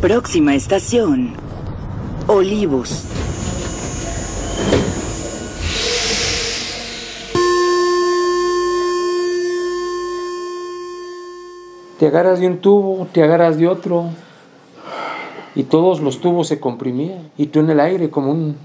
Próxima estación. Olivos. Te agarras de un tubo, te agarras de otro, y todos los tubos se comprimían, y tú en el aire como un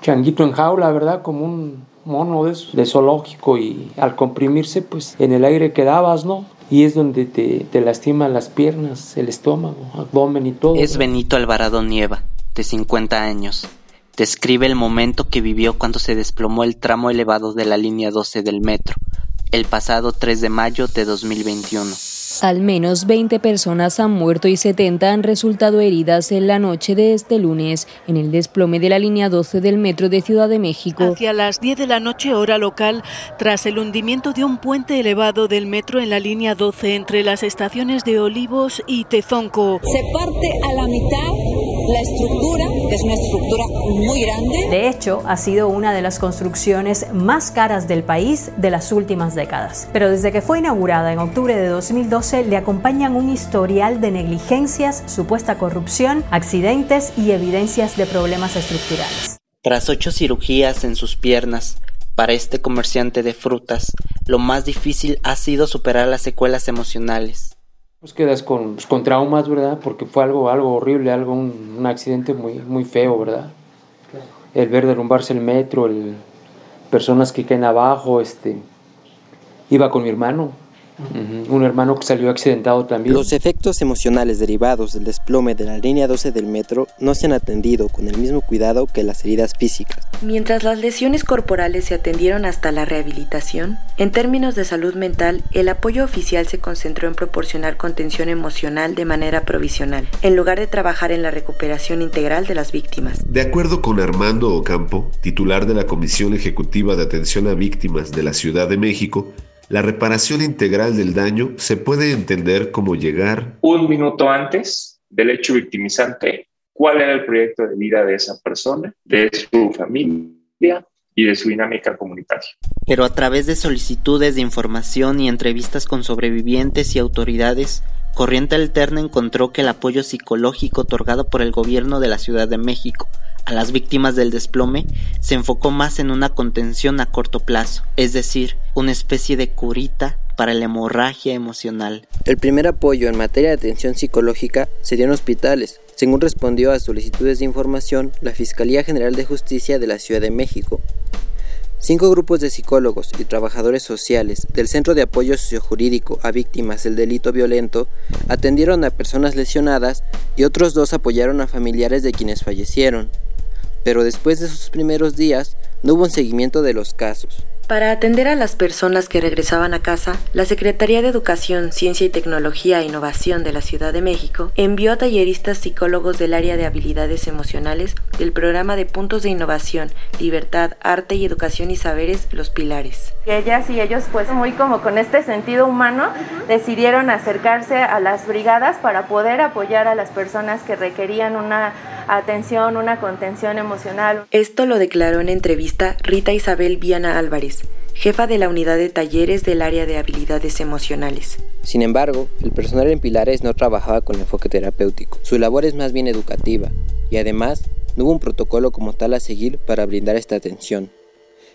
changuito en jaula, ¿verdad? Como un mono de, de zoológico, y al comprimirse, pues en el aire quedabas, ¿no? Y es donde te, te lastiman las piernas, el estómago, abdomen y todo. Es Benito Alvarado Nieva, de 50 años. Describe el momento que vivió cuando se desplomó el tramo elevado de la línea 12 del metro, el pasado 3 de mayo de 2021. Al menos 20 personas han muerto y 70 han resultado heridas en la noche de este lunes en el desplome de la línea 12 del metro de Ciudad de México. Hacia las 10 de la noche hora local, tras el hundimiento de un puente elevado del metro en la línea 12 entre las estaciones de Olivos y Tezonco. Se parte a la mitad la estructura, que es una estructura muy grande. De hecho, ha sido una de las construcciones más caras del país de las últimas décadas. Pero desde que fue inaugurada en octubre de 2012, le acompañan un historial de negligencias, supuesta corrupción, accidentes y evidencias de problemas estructurales. Tras ocho cirugías en sus piernas, para este comerciante de frutas, lo más difícil ha sido superar las secuelas emocionales. Pues quedas con, pues, con traumas, ¿verdad? Porque fue algo, algo horrible, algo, un, un accidente muy, muy feo, ¿verdad? El ver derrumbarse el metro, el, personas que caen abajo, este, iba con mi hermano, un hermano que salió accidentado también. Los efectos emocionales derivados del desplome de la línea 12 del metro no se han atendido con el mismo cuidado que las heridas físicas. Mientras las lesiones corporales se atendieron hasta la rehabilitación, en términos de salud mental, el apoyo oficial se concentró en proporcionar contención emocional de manera provisional, en lugar de trabajar en la recuperación integral de las víctimas. De acuerdo con Armando Ocampo, titular de la Comisión Ejecutiva de Atención a Víctimas de la Ciudad de México, la reparación integral del daño se puede entender como llegar un minuto antes del hecho victimizante, cuál era el proyecto de vida de esa persona, de su familia y de su dinámica comunitaria. Pero a través de solicitudes de información y entrevistas con sobrevivientes y autoridades, Corriente Alterna encontró que el apoyo psicológico otorgado por el gobierno de la Ciudad de México a las víctimas del desplome se enfocó más en una contención a corto plazo, es decir, una especie de curita para la hemorragia emocional. El primer apoyo en materia de atención psicológica se dio en hospitales, según respondió a solicitudes de información la Fiscalía General de Justicia de la Ciudad de México. Cinco grupos de psicólogos y trabajadores sociales del Centro de Apoyo Sociojurídico a Víctimas del Delito Violento atendieron a personas lesionadas y otros dos apoyaron a familiares de quienes fallecieron pero después de sus primeros días no hubo un seguimiento de los casos. Para atender a las personas que regresaban a casa, la Secretaría de Educación, Ciencia y Tecnología e Innovación de la Ciudad de México envió a talleristas psicólogos del área de habilidades emocionales del programa de puntos de innovación, libertad, arte y educación y saberes, los pilares. Ellas y ellos, pues muy como con este sentido humano, decidieron acercarse a las brigadas para poder apoyar a las personas que requerían una atención, una contención emocional. Esto lo declaró en entrevista Rita Isabel Viana Álvarez, jefa de la unidad de talleres del área de habilidades emocionales. Sin embargo, el personal en Pilares no trabajaba con enfoque terapéutico. Su labor es más bien educativa y además no hubo un protocolo como tal a seguir para brindar esta atención.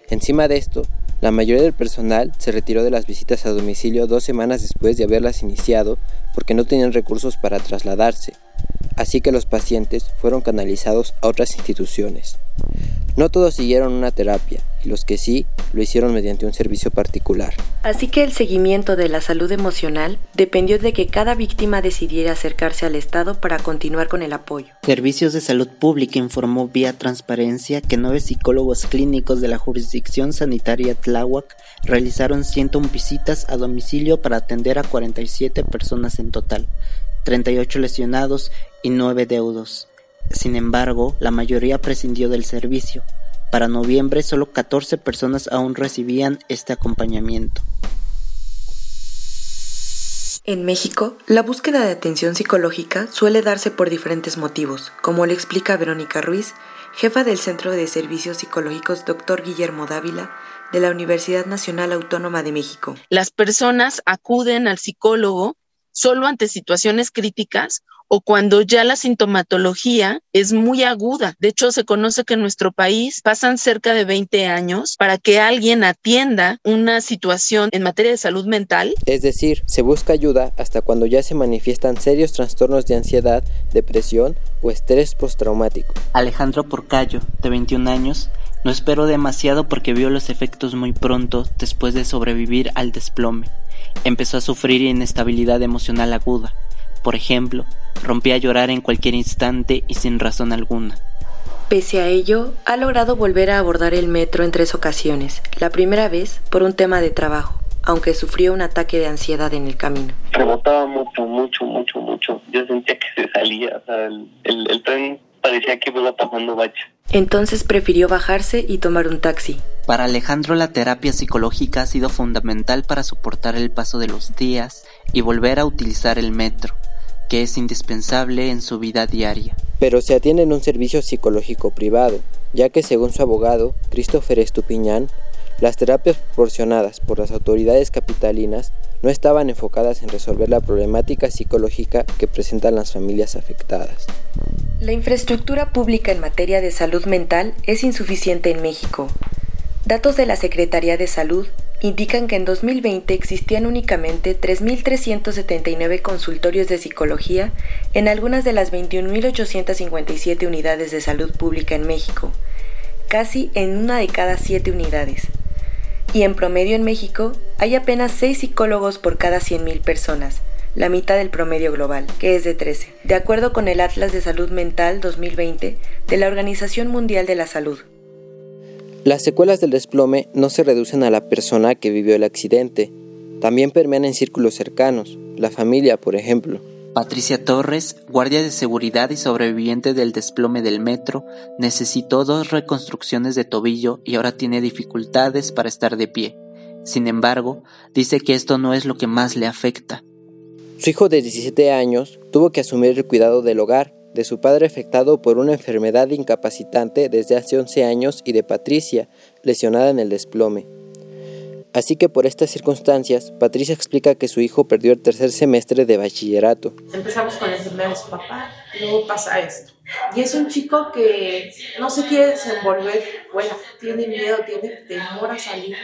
Encima de esto, la mayoría del personal se retiró de las visitas a domicilio dos semanas después de haberlas iniciado porque no tenían recursos para trasladarse, así que los pacientes fueron canalizados a otras instituciones. No todos siguieron una terapia, y los que sí lo hicieron mediante un servicio particular. Así que el seguimiento de la salud emocional dependió de que cada víctima decidiera acercarse al Estado para continuar con el apoyo. Servicios de Salud Pública informó vía transparencia que nueve psicólogos clínicos de la jurisdicción sanitaria Tláhuac realizaron 101 visitas a domicilio para atender a 47 personas en total, 38 lesionados y 9 deudos. Sin embargo, la mayoría prescindió del servicio. Para noviembre solo 14 personas aún recibían este acompañamiento. En México, la búsqueda de atención psicológica suele darse por diferentes motivos, como le explica Verónica Ruiz, jefa del Centro de Servicios Psicológicos Dr. Guillermo Dávila, de la Universidad Nacional Autónoma de México. Las personas acuden al psicólogo solo ante situaciones críticas o cuando ya la sintomatología es muy aguda. De hecho, se conoce que en nuestro país pasan cerca de 20 años para que alguien atienda una situación en materia de salud mental. Es decir, se busca ayuda hasta cuando ya se manifiestan serios trastornos de ansiedad, depresión o estrés postraumático. Alejandro Porcayo, de 21 años, no esperó demasiado porque vio los efectos muy pronto después de sobrevivir al desplome. Empezó a sufrir inestabilidad emocional aguda. Por ejemplo, rompía a llorar en cualquier instante y sin razón alguna. Pese a ello, ha logrado volver a abordar el metro en tres ocasiones. La primera vez por un tema de trabajo, aunque sufrió un ataque de ansiedad en el camino. Rebotaba mucho, mucho, mucho, mucho. Yo sentía que se salía, o sea, el, el tren parecía que iba bache. Entonces prefirió bajarse y tomar un taxi. Para Alejandro la terapia psicológica ha sido fundamental para soportar el paso de los días y volver a utilizar el metro, que es indispensable en su vida diaria. Pero se atiende en un servicio psicológico privado, ya que según su abogado, Christopher Estupiñán, las terapias proporcionadas por las autoridades capitalinas no estaban enfocadas en resolver la problemática psicológica que presentan las familias afectadas. La infraestructura pública en materia de salud mental es insuficiente en México. Datos de la Secretaría de Salud indican que en 2020 existían únicamente 3.379 consultorios de psicología en algunas de las 21.857 unidades de salud pública en México, casi en una de cada siete unidades y en promedio en México hay apenas 6 psicólogos por cada 100.000 personas, la mitad del promedio global, que es de 13, de acuerdo con el Atlas de Salud Mental 2020 de la Organización Mundial de la Salud. Las secuelas del desplome no se reducen a la persona que vivió el accidente, también permean en círculos cercanos, la familia, por ejemplo. Patricia Torres, guardia de seguridad y sobreviviente del desplome del metro, necesitó dos reconstrucciones de tobillo y ahora tiene dificultades para estar de pie. Sin embargo, dice que esto no es lo que más le afecta. Su hijo de 17 años tuvo que asumir el cuidado del hogar de su padre afectado por una enfermedad incapacitante desde hace 11 años y de Patricia, lesionada en el desplome. Así que por estas circunstancias, Patricia explica que su hijo perdió el tercer semestre de bachillerato. Empezamos con la enfermedad de su papá, luego pasa esto. Y es un chico que no se quiere desenvolver, bueno, tiene miedo, tiene temor a salir.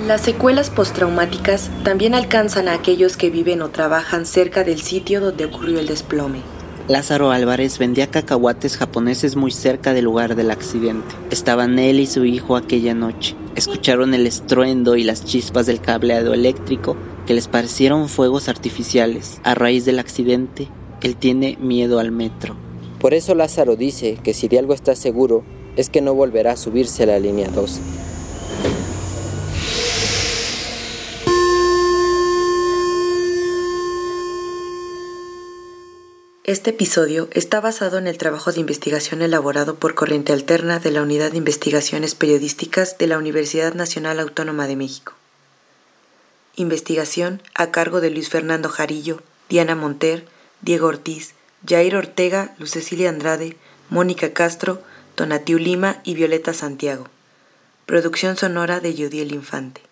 Las secuelas postraumáticas también alcanzan a aquellos que viven o trabajan cerca del sitio donde ocurrió el desplome. Lázaro Álvarez vendía cacahuates japoneses muy cerca del lugar del accidente. Estaban él y su hijo aquella noche. Escucharon el estruendo y las chispas del cableado eléctrico que les parecieron fuegos artificiales. A raíz del accidente, él tiene miedo al metro. Por eso Lázaro dice que si de algo está seguro, es que no volverá a subirse a la línea 2. Este episodio está basado en el trabajo de investigación elaborado por Corriente Alterna de la Unidad de Investigaciones Periodísticas de la Universidad Nacional Autónoma de México. Investigación a cargo de Luis Fernando Jarillo, Diana Monter, Diego Ortiz, Jair Ortega, Luz Cecilia Andrade, Mónica Castro, Tonatiu Lima y Violeta Santiago. Producción sonora de Yudiel Infante.